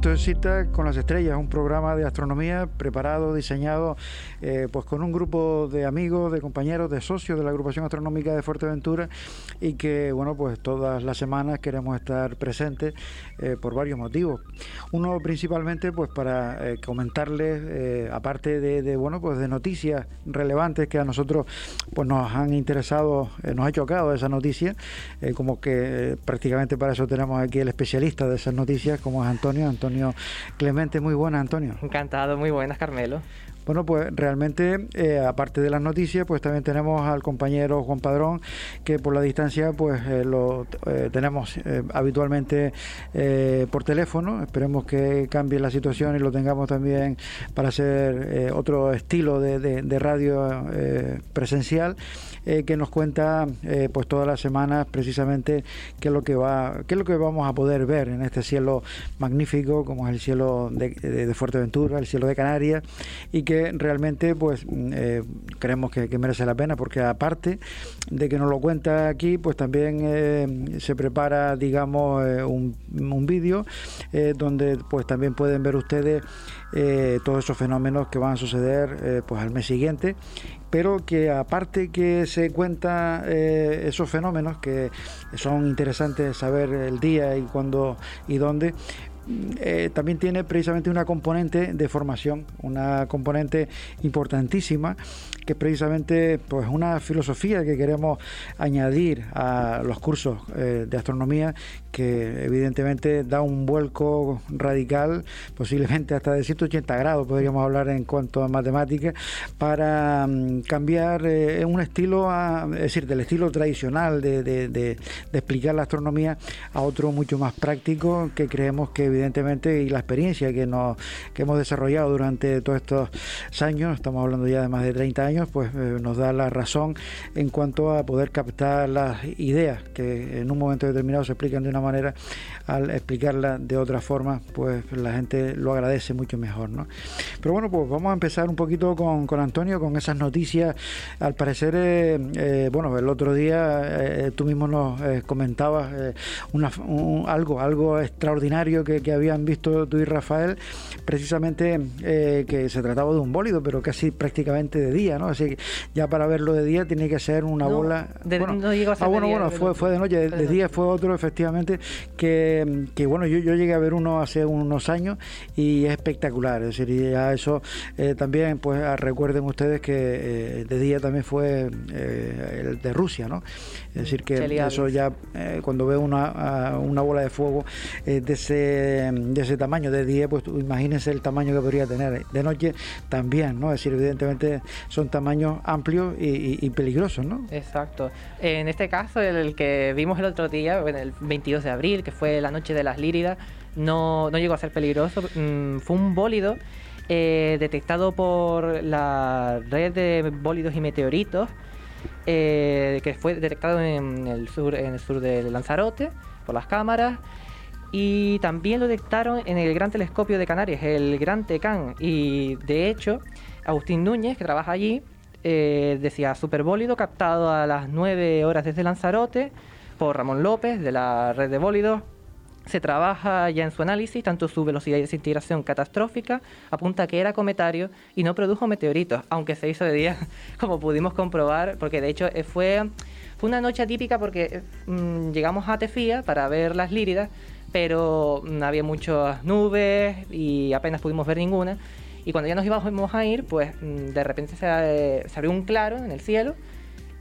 Esto es Cita con las Estrellas, un programa de astronomía preparado, diseñado eh, pues con un grupo de amigos, de compañeros, de socios de la agrupación astronómica de Fuerteventura y que, bueno, pues todas las semanas queremos estar presentes eh, por varios motivos. Uno principalmente, pues para eh, comentarles, aparte de, bueno, pues de noticias relevantes que a nosotros pues nos han interesado, nos ha chocado esa noticia, como que prácticamente para eso tenemos aquí el especialista de esas noticias, como es Antonio Antonio Clemente. Muy buenas, Antonio. Encantado, muy buenas, Carmelo. Bueno, pues realmente, eh, aparte de las noticias, pues también tenemos al compañero Juan Padrón, que por la distancia, pues eh, lo eh, tenemos habitualmente por teléfono. Esperemos que cambie la situación y lo tengamos también para hacer otro estilo de, de radio presencial. Que nos cuenta pues todas las semanas precisamente qué es lo que va, qué es lo que vamos a poder ver en este cielo magnífico como es el cielo de, Fuerteventura, el cielo de Canarias y que realmente pues mm, eh, creemos que, merece la pena porque aparte de que nos lo cuenta aquí pues también se prepara digamos un, un vídeo donde pues también pueden ver ustedes todos esos fenómenos que van a suceder pues al mes siguiente. Pero que aparte que se cuenta eh, esos fenómenos que son interesantes saber el día y cuándo y dónde, eh, también tiene precisamente una componente de formación, una componente importantísima, que precisamente pues, una filosofía que queremos añadir a los cursos eh, de astronomía que evidentemente da un vuelco radical, posiblemente hasta de 180 grados, podríamos hablar en cuanto a matemáticas, para mm, cambiar eh, un estilo, es decir, del estilo tradicional de, explicar la astronomía a otro mucho más práctico, que creemos que evidentemente, y la experiencia que, nos, que hemos desarrollado durante todos estos años, estamos hablando ya de más de 30 años, pues eh, nos da la razón en cuanto a poder captar las ideas que en un momento determinado se explican de una manera, al explicarla de otra forma, pues la gente lo agradece mucho mejor. ¿no? Pero bueno, pues vamos a empezar un poquito con, con Antonio, con esas noticias. Al parecer, eh, eh, bueno, el otro día eh, tú mismo nos comentabas una, algo, algo extraordinario que, que, habían visto tú y Rafael, precisamente que se trataba de un bólido, pero casi prácticamente de día, ¿no? Así que ya para verlo de día tiene que ser una bola. bueno, no ah, bueno, bueno, fue, fue de noche, de día fue otro, efectivamente que, bueno, yo, yo, llegué a ver uno hace unos años y es espectacular, es decir, ya eso eh, también, pues ah, recuerden ustedes que eh, de día también fue eh, el de Rusia, ¿no? Es decir, que eso ya, cuando veo una, una bola de fuego de, ese, de ese tamaño, de día, pues imagínense el tamaño que podría tener. De noche también, ¿no? Es decir, evidentemente son tamaños amplios y, peligrosos, ¿no? Exacto. En este caso, el, que vimos el otro día, el 22 de abril, que fue la noche de las líridas, no, no llegó a ser peligroso. Mm, fue un bólido eh, detectado por la red de bólidos y meteoritos, eh, que fue detectado en el, sur, en el sur de Lanzarote por las cámaras. Y también lo detectaron en el Gran Telescopio de Canarias, el Gran Tecán. Y de hecho, Agustín Núñez, que trabaja allí, eh, decía superbólido captado a las 9 horas desde Lanzarote por Ramón López de la red de bólidos. Se trabaja ya en su análisis, tanto su velocidad de desintegración catastrófica apunta que era cometario y no produjo meteoritos, aunque se hizo de día, como pudimos comprobar, porque de hecho eh, fue, fue una noche atípica porque mm, llegamos a Tefía para ver las líridas, pero mm, había muchas nubes y apenas pudimos ver ninguna. Y cuando ya nos íbamos a ir, pues mm, de repente se, eh, se abrió un claro en el cielo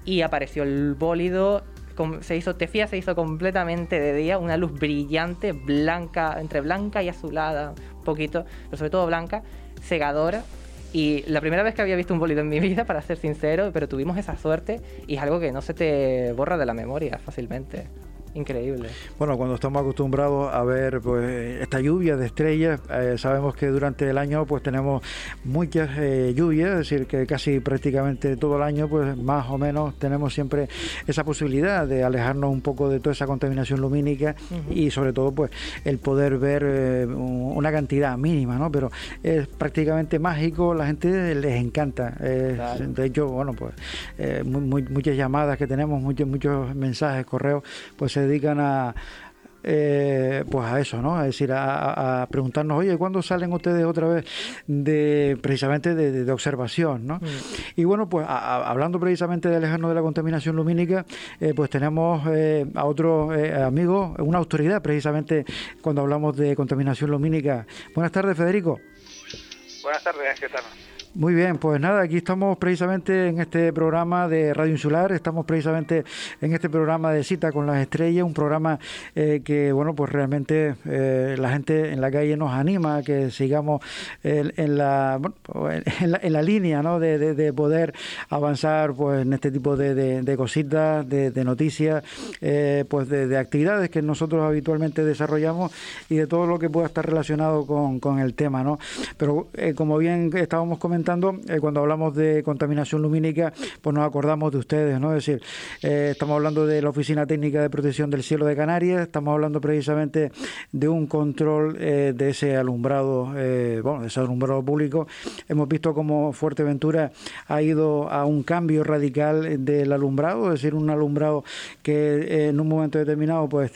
y apareció el bólido se hizo, Tefía se hizo completamente de día, una luz brillante, blanca, entre blanca y azulada, un poquito, pero sobre todo blanca, cegadora. Y la primera vez que había visto un bolido en mi vida, para ser sincero, pero tuvimos esa suerte y es algo que no se te borra de la memoria fácilmente. Increíble. Bueno, cuando estamos acostumbrados a ver pues esta lluvia de estrellas, eh, sabemos que durante el año pues tenemos muchas eh, lluvias, es decir, que casi prácticamente todo el año pues más o menos tenemos siempre esa posibilidad de alejarnos un poco de toda esa contaminación lumínica y sobre todo pues el poder ver eh, una cantidad mínima, ¿no? Pero es prácticamente mágico, la gente les encanta. De hecho, bueno, pues muchas llamadas que tenemos, muchos, muchos mensajes, correos, pues se dedican a, eh, pues a eso, ¿no? Es decir, a, preguntarnos, oye, ¿cuándo salen ustedes otra vez de precisamente de, observación, ¿no? Mm. Y bueno, pues hablando precisamente de lejano de la contaminación lumínica, eh, pues tenemos eh, a otro amigo, una autoridad precisamente cuando hablamos de contaminación lumínica. Buenas tardes, Federico. Buenas tardes, ¿qué tal? Muy bien, pues nada, aquí estamos precisamente en este programa de Radio Insular, estamos precisamente en este programa de Cita con las Estrellas, un programa eh, que, bueno, pues realmente eh, la gente en la calle nos anima a que sigamos en, la, en, la, línea, ¿no? De, poder avanzar, pues, en este tipo de, cositas, de, noticias, eh, pues, de, actividades que nosotros habitualmente desarrollamos y de todo lo que pueda estar relacionado con, con el tema, ¿no? Pero, como bien estábamos comentando, eh, cuando hablamos de contaminación lumínica, pues nos acordamos de ustedes, ¿no? Es decir, eh, estamos hablando de la Oficina Técnica de Protección del Cielo de Canarias, estamos hablando precisamente de un control eh, de ese alumbrado, bueno, de ese alumbrado público. Hemos visto cómo Fuerteventura ha ido a un cambio radical del alumbrado, es decir, un alumbrado que en un momento determinado pues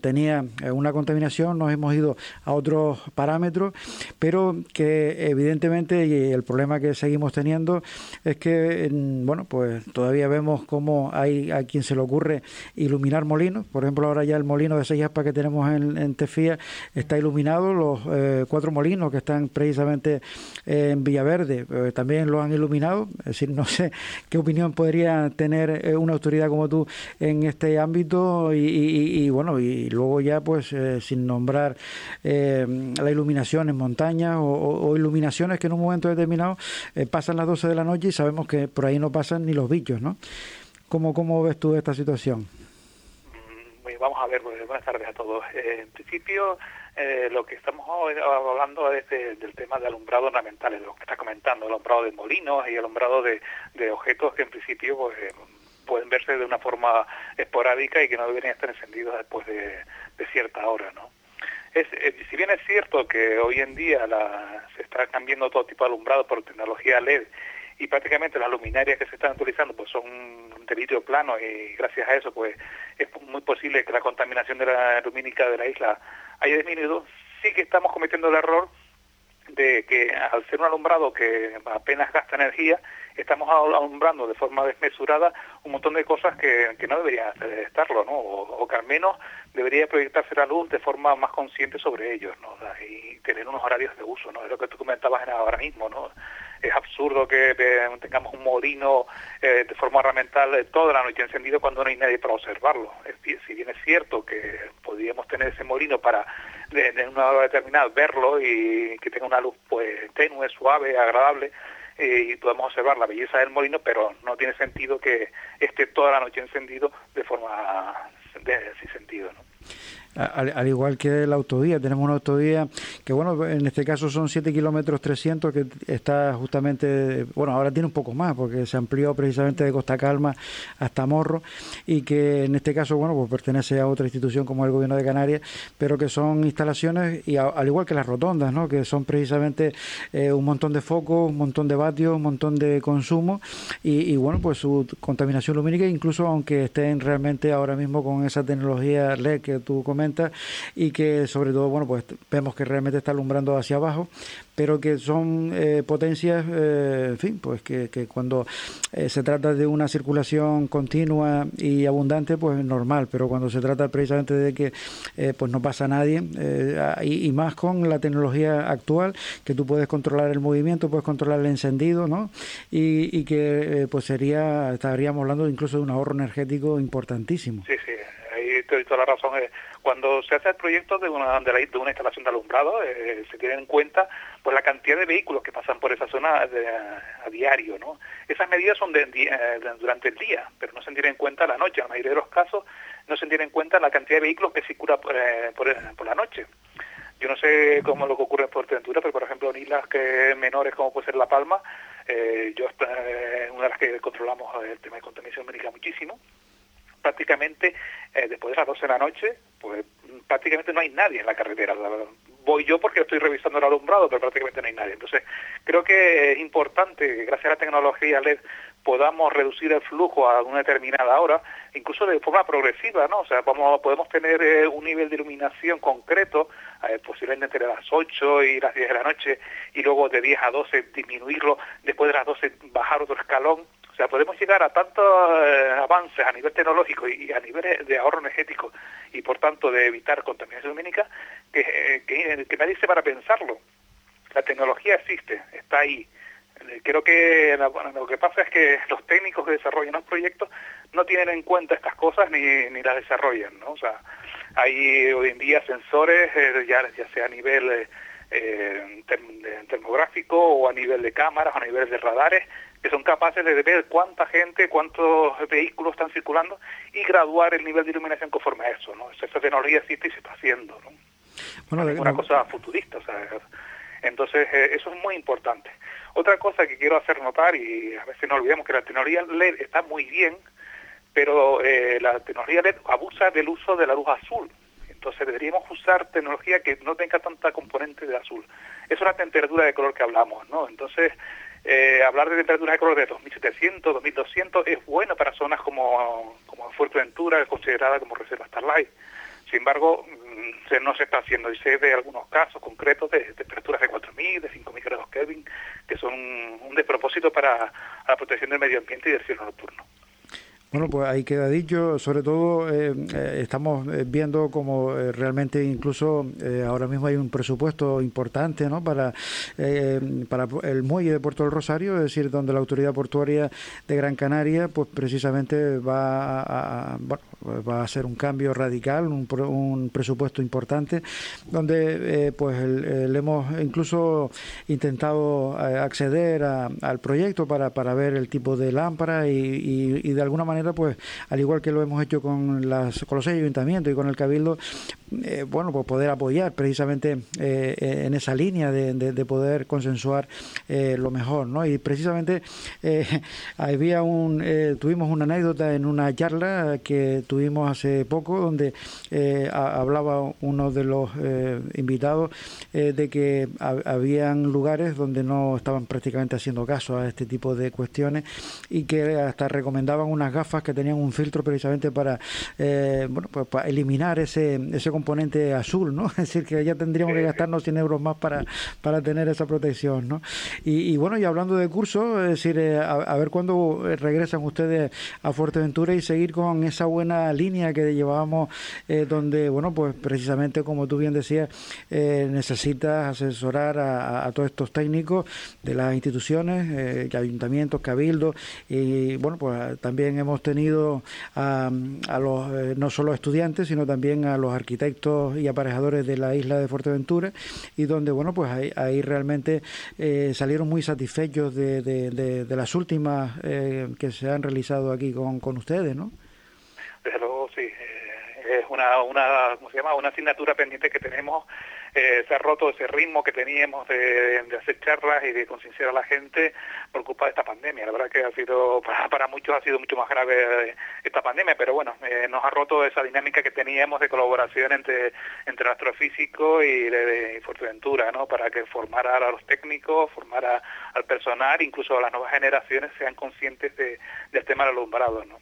tenía una contaminación, nos hemos ido a otros parámetros, pero que evidentemente el problema que seguimos teniendo es que, bueno, pues todavía vemos cómo hay a quien se le ocurre iluminar molinos. Por ejemplo, ahora ya el molino de Seyaspa que tenemos en, Tefía está iluminado, los eh, cuatro molinos que están precisamente en Villaverde eh, también lo han iluminado. Es decir, no sé qué opinión podría tener eh, una autoridad como tú en este ámbito y, bueno, y luego ya pues sin nombrar la iluminación en montañas o iluminaciones que en un momento determinado eh, pasan las 12 de la noche y sabemos que por ahí no pasan ni los bichos, ¿no? ¿Cómo, cómo ves tú esta situación? Mm, vamos a ver, buenas tardes a todos. Eh, en principio, eh, lo que estamos hablando es del tema de alumbrado ornamental, de lo que está comentando, alumbrado de molinos y alumbrado de, objetos que en principio pues, pueden verse de una forma esporádica y que no deberían estar encendidos después de, de cierta hora, ¿no? Es, eh, si bien es cierto que hoy en día la, se está cambiando todo tipo de alumbrado por tecnología LED y prácticamente las luminarias que se están utilizando pues son de vidrio plano y gracias a eso pues es muy posible que la contaminación de la lumínica de la isla haya disminuido, sí que estamos cometiendo el error de que al ser un alumbrado que apenas gasta energía, estamos alumbrando de forma desmesurada un montón de cosas que, no deberían estarlo, ¿no? O, que al menos debería proyectarse la luz de forma más consciente sobre ellos, ¿no? Y tener unos horarios de uso, ¿no? Es lo que tú comentabas ahora mismo, ¿no? Es absurdo que tengamos un molino eh, de forma ornamental eh, toda la noche encendido cuando no hay nadie para observarlo. si bien es cierto que podríamos tener ese molino para en una hora determinada verlo y que tenga una luz pues tenue, suave, agradable, eh, y podemos observar la belleza del molino, pero no tiene sentido que esté toda la noche encendido de forma de, sin sentido. ¿no? Al, igual que la autovía. Tenemos una autovía que, bueno, en este caso son 7 kilómetros 300, que está justamente, bueno, ahora tiene un poco más, porque se amplió precisamente de Costa Calma hasta Morro, y que en este caso, bueno, pues pertenece a otra institución como el Gobierno de Canarias, pero que son instalaciones, y al igual que las rotondas, ¿no? que son precisamente eh, un montón de focos, un montón de vatios, un montón de consumo, y, bueno, pues su contaminación lumínica, incluso aunque estén realmente ahora mismo con esa tecnología LED que tú comentas, y que sobre todo, bueno, pues vemos que realmente está alumbrando hacia abajo, pero que son eh, potencias, eh, en fin, pues que, cuando eh, se trata de una circulación continua y abundante, pues es normal, pero cuando se trata precisamente de que pues no pasa nadie, y, y, más con la tecnología actual, que tú puedes controlar el movimiento, puedes controlar el encendido, ¿no? Y, y que pues sería, estaríamos hablando incluso de un ahorro energético importantísimo. Sí, sí, ahí te toda la razón. Cuando se hace el proyecto de una, de, una instalación de alumbrado, eh, se tiene en cuenta pues la cantidad de vehículos que pasan por esa zona a diario, ¿no? Esas medidas son de, durante el día, pero no se tiene en cuenta la noche. En la mayoría de los casos no se tiene en cuenta la cantidad de vehículos que circulan por, eh, por, la noche. Yo no sé cómo lo que ocurre en Fuerteventura, pero por ejemplo en islas que menores como puede ser La Palma, eh, yo eh, una de las que controlamos el tema de contaminación médica muchísimo, prácticamente eh, después de las 12 de la noche, pues prácticamente no hay nadie en la carretera. Voy yo porque estoy revisando el alumbrado, pero prácticamente no hay nadie. Entonces, creo que es importante, gracias a la tecnología LED, podamos reducir el flujo a una determinada hora, incluso de forma progresiva, ¿no? O sea, vamos, podemos tener eh, un nivel de iluminación concreto, eh, posiblemente entre las 8 y las 10 de la noche, y luego de 10 a 12 disminuirlo, después de las 12 bajar otro escalón. O sea, podemos llegar a tantos eh, avances a nivel tecnológico y, a nivel de ahorro energético y por tanto de evitar contaminación lumínica que, que, que nadie se para pensarlo. La tecnología existe, está ahí eh, creo que lo que pasa es que los técnicos que desarrollan los proyectos no tienen en cuenta estas cosas ni, ni las desarrollan, ¿no? O sea, hay hoy en día sensores, eh, ya, ya sea a nivel eh, eh termográfico o a nivel de cámaras o a nivel de radares, que son capaces de ver cuánta gente, cuántos vehículos están circulando y graduar el nivel de iluminación conforme a eso, ¿no? Esa tecnología existe y se está haciendo, ¿no? Bueno, es una cosa futurista, o sea, entonces eso es muy importante. Otra cosa que quiero hacer notar, y a veces no olvidemos que la tecnología LED está muy bien, pero eh, la tecnología LED abusa del uso de la luz azul. Entonces deberíamos usar tecnología que no tenga tanta componente de azul. Es una temperatura de color que hablamos, ¿no? Entonces, eh, hablar de temperatura de color de 2700, 2200 es bueno para zonas como, como Fuerteventura, considerada como reserva Starlight. Sin embargo, mm, se, no se está haciendo y sé de algunos casos concretos de, temperaturas de 4.000, de 5.000 grados Kelvin, que son un despropósito para la protección del medio ambiente y del cielo nocturno. Bueno, pues ahí queda dicho. Sobre todo, eh, eh, estamos eh, viendo como realmente incluso ahora mismo hay un presupuesto importante ¿no? para, para el muelle de Puerto del Rosario, es decir, donde la autoridad portuaria de Gran Canaria, pues precisamente va a, va a ser un cambio radical, un, un presupuesto importante, donde pues le hemos incluso intentado acceder al proyecto para, para ver el tipo de lámpara y de alguna manera pues al igual que lo hemos hecho con, las, con los ayuntamientos y con el Cabildo, eh, bueno, pues poder apoyar precisamente eh, en esa línea de, de, poder consensuar eh, lo mejor, ¿no? Y precisamente había un, tuvimos una anécdota en una charla que tuvimos hace poco donde hablaba uno de los invitados de que habían lugares donde no estaban prácticamente haciendo caso a este tipo de cuestiones y que hasta recomendaban unas gafas que tenían un filtro precisamente para, bueno, pues para eliminar ese, ese componente azul, ¿no? Es decir, que ya tendríamos que gastarnos 100 euros más para, para tener esa protección, ¿no? Y, bueno, y hablando de cursos, es decir, eh, a, ver cuándo eh, regresan ustedes a Fuerteventura y seguir con esa buena línea que llevábamos, eh, donde, bueno, pues precisamente como tú bien decías, necesitas asesorar a, todos estos técnicos de las instituciones, ayuntamientos, cabildos, y bueno, pues también hemos tenido a, a los, no solo estudiantes, sino también a los arquitectos y aparejadores de la isla de Fuerteventura y donde, bueno, pues ahí, realmente eh, salieron muy satisfechos de, de, las últimas eh, que se han realizado aquí con, con ustedes, ¿no? Desde luego, sí. Eh, es una, una, ¿cómo se llama? Una asignatura pendiente que tenemos eh, se ha roto ese ritmo que teníamos de, hacer charlas y de concienciar a la gente por culpa de esta pandemia. La verdad que ha sido, para, muchos ha sido mucho más grave eh, esta pandemia, pero bueno, eh, nos ha roto esa dinámica que teníamos de colaboración entre, entre astrofísico y de, Fuerteventura, ¿no? Para que formara a los técnicos, formara al personal, incluso a las nuevas generaciones sean conscientes de, del tema del alumbrado, ¿no?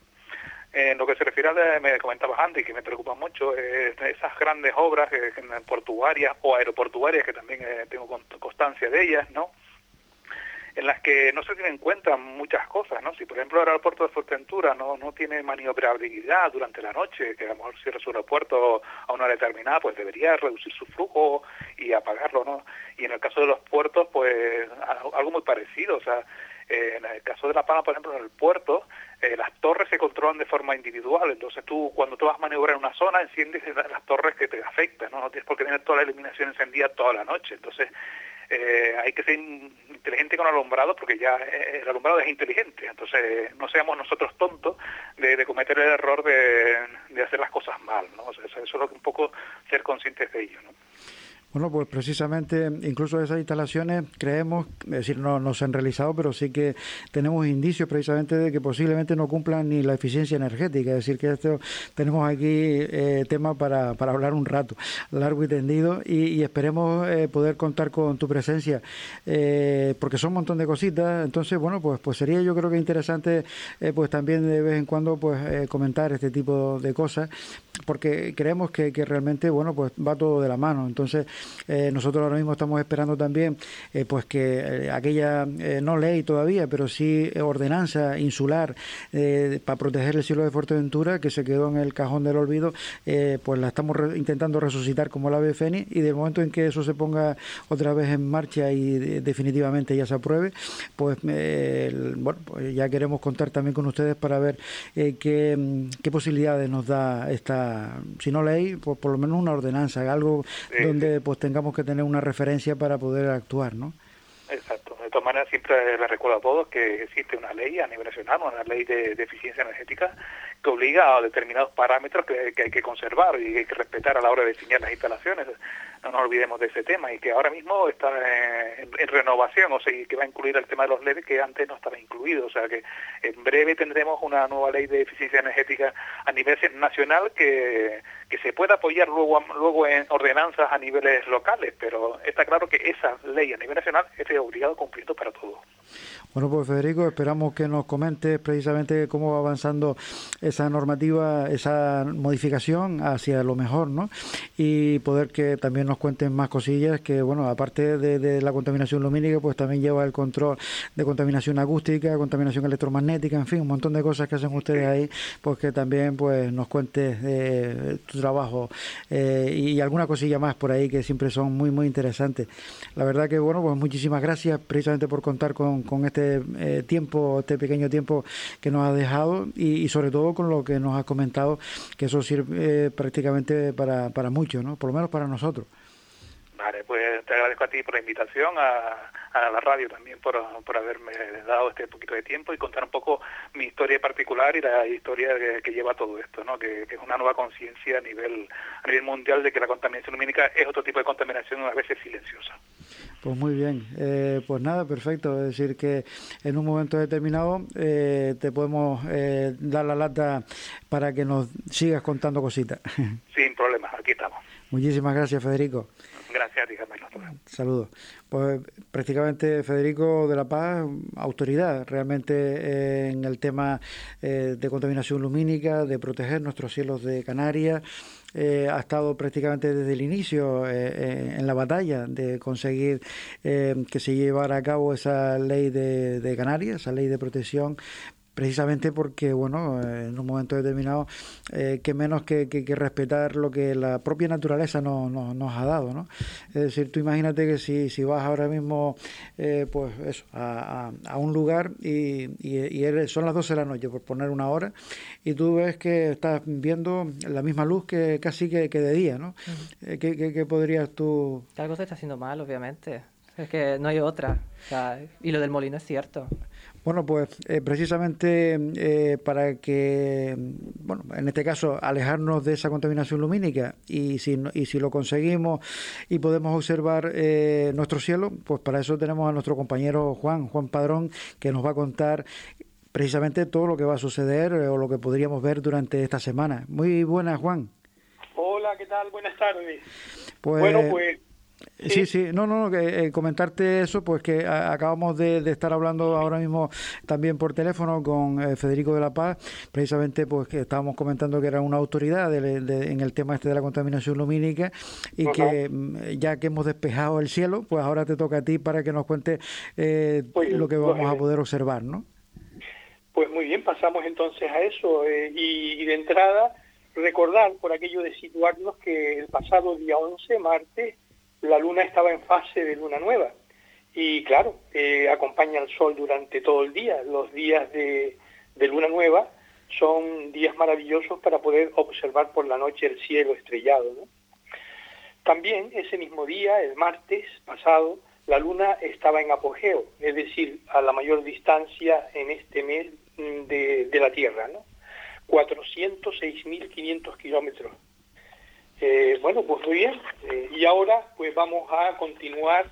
En lo que se refiere a, me comentabas antes, y que me preocupa mucho, eh, esas grandes obras eh, portuarias o aeroportuarias, que también eh, tengo constancia de ellas, ¿no? en las que no se tienen en cuenta muchas cosas, ¿no? Si, por ejemplo, el aeropuerto de Fuerteventura no, no tiene maniobrabilidad durante la noche, que a lo mejor cierra su aeropuerto a una hora determinada, pues debería reducir su flujo y apagarlo, ¿no? Y en el caso de los puertos, pues algo muy parecido, o sea, en el caso de La Palma, por ejemplo, en el puerto, eh, las torres se controlan de forma individual, entonces tú cuando tú vas a maniobrar en una zona enciendes las torres que te afectan, ¿no? No tienes por qué tener toda la iluminación encendida toda la noche, entonces eh, hay que ser inteligente con el alumbrado porque ya eh, el alumbrado es inteligente, entonces no seamos nosotros tontos de, cometer el error de, hacer las cosas mal, ¿no? eso es lo que un poco ser conscientes de ello, ¿no? Bueno, pues precisamente, incluso esas instalaciones creemos, es decir, no, no se han realizado, pero sí que tenemos indicios precisamente de que posiblemente no cumplan ni la eficiencia energética. Es decir, que esto tenemos aquí eh, tema para, para hablar un rato, largo y tendido, y, esperemos eh, poder contar con tu presencia, eh, porque son un montón de cositas. Entonces, bueno, pues, pues sería yo creo que interesante, eh, pues también de vez en cuando, pues comentar este tipo de cosas, porque creemos que, que realmente, bueno, pues va todo de la mano. Entonces, eh, nosotros ahora mismo estamos esperando también eh, pues que eh, aquella, no ley todavía, pero sí ordenanza insular para proteger el cielo de Fuerteventura, que se quedó en el cajón del olvido, pues la estamos intentando resucitar como la ave fénix y del momento en que eso se ponga otra vez en marcha y definitivamente ya se apruebe, pues, bueno, pues ya queremos contar también con ustedes para ver qué, qué posibilidades nos da esta, si no ley, pues por lo menos una ordenanza, algo donde pues tengamos que tener una referencia para poder actuar, ¿no? Exacto. De todas maneras, siempre les recuerdo a todos que existe una ley a nivel nacional, una ley de, eficiencia energética, que obliga a determinados parámetros que, hay que conservar y hay que respetar a la hora de diseñar las instalaciones. No nos olvidemos de ese tema y que ahora mismo está en, renovación, o sea, que va a incluir el tema de los LED que antes no estaba incluido. O sea, que en breve tendremos una nueva ley de eficiencia energética a nivel nacional que, que se pueda apoyar luego, luego en ordenanzas a niveles locales, pero está claro que esa ley a nivel nacional es obligado cumplimiento para todos. Bueno, pues Federico, esperamos que nos comentes precisamente cómo va avanzando esa normativa, esa modificación hacia lo mejor, ¿no? Y poder que también nos cuenten más cosillas que, bueno, aparte de, la contaminación lumínica, pues también lleva el control de contaminación acústica, contaminación electromagnética, en fin, un montón de cosas que hacen ustedes ahí, pues que también pues nos cuentes de tu trabajo eh, y alguna cosilla más por ahí que siempre son muy, muy interesantes. La verdad que, bueno, pues muchísimas gracias precisamente por contar con, con este eh, tiempo, este pequeño tiempo que nos ha dejado y, sobre todo con lo que nos ha comentado, que eso sirve eh, prácticamente para, para muchos, ¿no? por lo menos para nosotros. Vale, pues te agradezco a ti por la invitación, a, a la radio también por, por haberme dado este poquito de tiempo y contar un poco mi historia particular y la historia que, lleva todo esto, ¿no? Que, es una nueva conciencia a nivel, a nivel mundial de que la contaminación lumínica es otro tipo de contaminación a veces silenciosa. Pues muy bien, eh, pues nada, perfecto. Es decir, que en un momento determinado eh, te podemos eh, dar la lata para que nos sigas contando cositas. Sin problemas, aquí estamos. Muchísimas gracias, Federico. Saludos. Pues prácticamente Federico de la Paz, autoridad realmente en el tema de contaminación lumínica, de proteger nuestros cielos de Canarias. Eh, ha estado prácticamente desde el inicio eh, eh, en la batalla de conseguir que se llevara a cabo esa ley de, de Canarias, esa ley de protección precisamente porque, bueno, en un momento determinado, eh, que menos que, que, respetar lo que la propia naturaleza nos, nos, ha dado, ¿no? Es decir, tú imagínate que si, si vas ahora mismo, eh, pues eso, a, a, un lugar y, y, son las 12 de la noche, por poner una hora, y tú ves que estás viendo la misma luz que casi que, que de día, ¿no? Eh, ¿Qué, qué, podrías tú...? Algo se está haciendo mal, obviamente. Es que no hay otra. y lo del molino es cierto. Bueno, pues eh, precisamente eh, para que, bueno, en este caso, alejarnos de esa contaminación lumínica y si, y si lo conseguimos y podemos observar eh, nuestro cielo, pues para eso tenemos a nuestro compañero Juan, Juan Padrón, que nos va a contar precisamente todo lo que va a suceder o lo que podríamos ver durante esta semana. Muy buenas, Juan. Hola, ¿qué tal? Buenas tardes. Pues, bueno, pues Sí, sí, no, no, que, eh, comentarte eso, pues que acabamos de, estar hablando ahora mismo también por teléfono con eh, Federico de la Paz, precisamente pues que estábamos comentando que era una autoridad en el tema este de la contaminación lumínica y que mm, ya que hemos despejado el cielo, pues ahora te toca a ti para que nos cuentes eh, lo que vamos a poder observar, ¿no? Pues muy bien, pasamos entonces a eso y, y de entrada recordar por aquello de situarnos que el pasado día 11, martes, la luna estaba en fase de luna nueva. Y claro, eh, acompaña al sol durante todo el día. Los días de, luna nueva son días maravillosos para poder observar por la noche el cielo estrellado. También ese mismo día, el martes pasado, la luna estaba en apogeo, es decir, a la mayor distancia en este mes mm, de, de la Tierra, ¿no? 406.500 kilómetros Eh, bueno, pues muy bien. Eh, y ahora pues vamos a continuar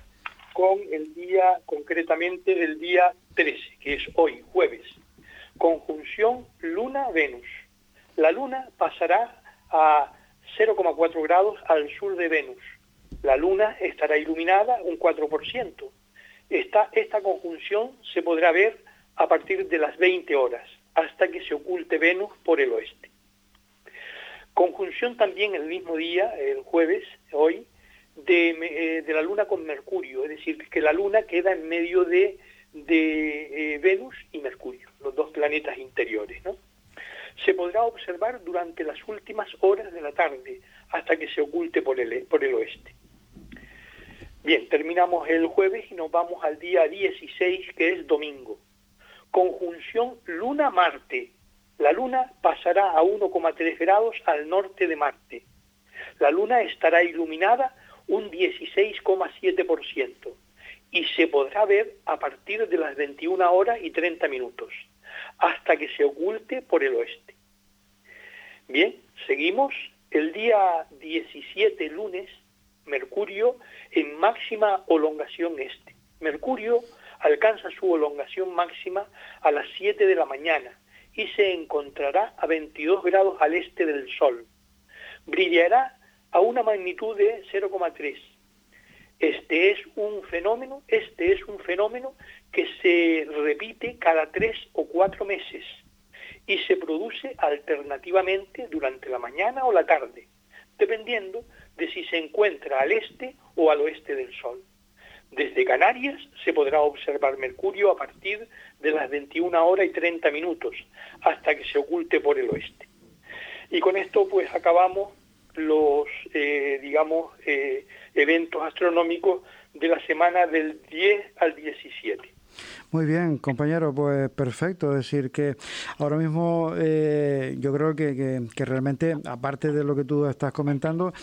con el día, concretamente el día 13, que es hoy, jueves. Conjunción Luna-Venus. La Luna pasará a 0,4 grados al sur de Venus. La Luna estará iluminada un 4%. Esta, esta conjunción se podrá ver a partir de las 20 horas, hasta que se oculte Venus por el oeste. Conjunción también el mismo día, el jueves, hoy, eh, de, la Luna con Mercurio, es decir, que la Luna queda en medio de, eh, Venus y Mercurio, los dos planetas interiores. ¿no? Se podrá observar durante las últimas horas de la tarde, hasta que se oculte por el, por el oeste. Bien, terminamos el jueves y nos vamos al día 16, que es domingo. Conjunción Luna-Marte, la Luna pasará a 1,3 grados al norte de Marte. La Luna estará iluminada un 16,7% y se podrá ver a partir de las 21 horas y 30 minutos, hasta que se oculte por el oeste. Bien, seguimos. El día 17, lunes, Mercurio en máxima olongación este. Mercurio alcanza su olongación máxima a las 7 de la mañana y se encontrará a 22 grados al este del Sol. Brillará a una magnitud de 0,3. Este es un fenómeno, este es un fenómeno que se repite cada tres o cuatro meses y se produce alternativamente durante la mañana o la tarde, dependiendo de si se encuentra al este o al oeste del Sol. Desde Canarias se podrá observar Mercurio a partir de las 21 horas y 30 minutos hasta que se oculte por el oeste. Y con esto pues acabamos los, eh, digamos, eh, eventos astronómicos de la semana del 10 al 17. Muy bien, compañero, pues perfecto. Es decir, que ahora mismo eh, yo creo que, que, realmente, aparte de lo que tú estás comentando,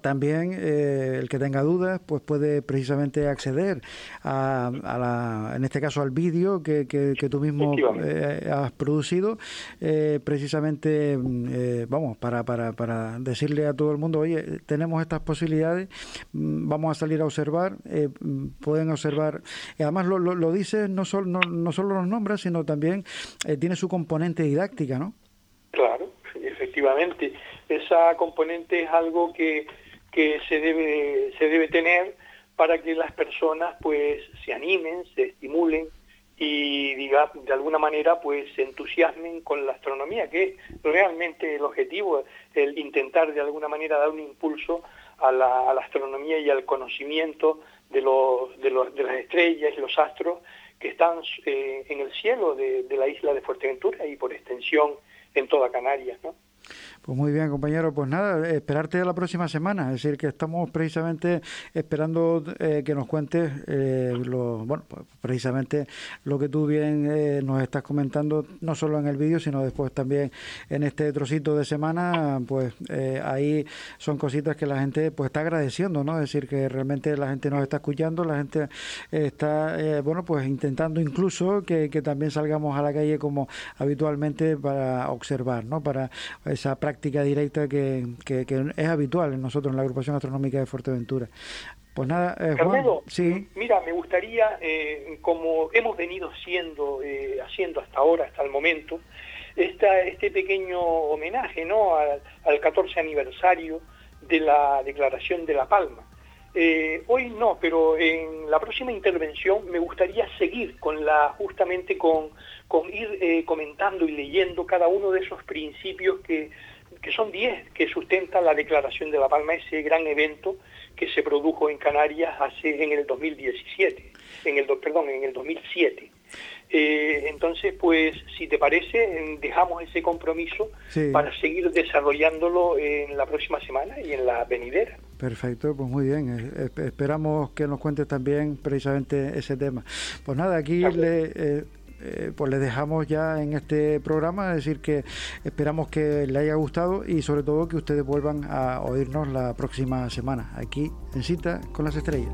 también eh, el que tenga dudas pues puede precisamente acceder a, la, en este caso al vídeo que, que, tú mismo eh, has producido eh, precisamente mm, vamos para, para, para decirle a todo el mundo oye tenemos estas posibilidades mm, vamos a salir a observar mm, pueden observar y además lo, lo, lo dices no solo no, no solo los nombres sino también tiene su componente didáctica no claro efectivamente. Esa componente es algo que que se debe, se debe tener para que las personas pues se animen, se estimulen y diga, de alguna manera pues se entusiasmen con la astronomía, que es realmente el objetivo, el intentar de alguna manera dar un impulso a la, astronomía y al conocimiento de, los, de, los, de las estrellas y los astros que están eh, en el cielo de, de la isla de Fuerteventura y por extensión en toda Canarias, ¿no? Pues muy bien, compañero. Pues nada, esperarte la próxima semana. Es decir, que estamos precisamente esperando eh, que nos cuentes eh, lo, bueno, pues precisamente lo que tú bien eh, nos estás comentando, no solo en el vídeo, sino después también en este trocito de semana. Pues ahí son cositas que la gente pues está agradeciendo, ¿no? Es decir, que realmente la gente nos está escuchando, la gente está, bueno, pues intentando incluso que, que también salgamos a la calle como habitualmente para observar, ¿no? Para esa práctica práctica directa que, que, es habitual en nosotros, en la agrupación astronómica de Fuerteventura. Pues nada, eh, sí. mira, me gustaría, eh, como hemos venido siendo, eh, haciendo hasta ahora, hasta el momento, esta, este pequeño homenaje ¿no? al, al 14 aniversario de la Declaración de La Palma. Eh, hoy no, pero en la próxima intervención me gustaría seguir con la, justamente con, con ir comentando y leyendo cada uno de esos principios que que son 10 que sustentan la Declaración de La Palma, ese gran evento que se produjo en Canarias hace en el 2017, en el perdón, en el 2007. Eh, entonces, pues, si te parece, dejamos ese compromiso para seguir desarrollándolo en la próxima semana y en la venidera. Perfecto, pues muy bien. esperamos que nos cuentes también precisamente ese tema. Pues nada, aquí le, eh, eh, pues le dejamos ya en este programa, es decir, que esperamos que le haya gustado y sobre todo que ustedes vuelvan a oírnos la próxima semana, aquí en cita con las estrellas.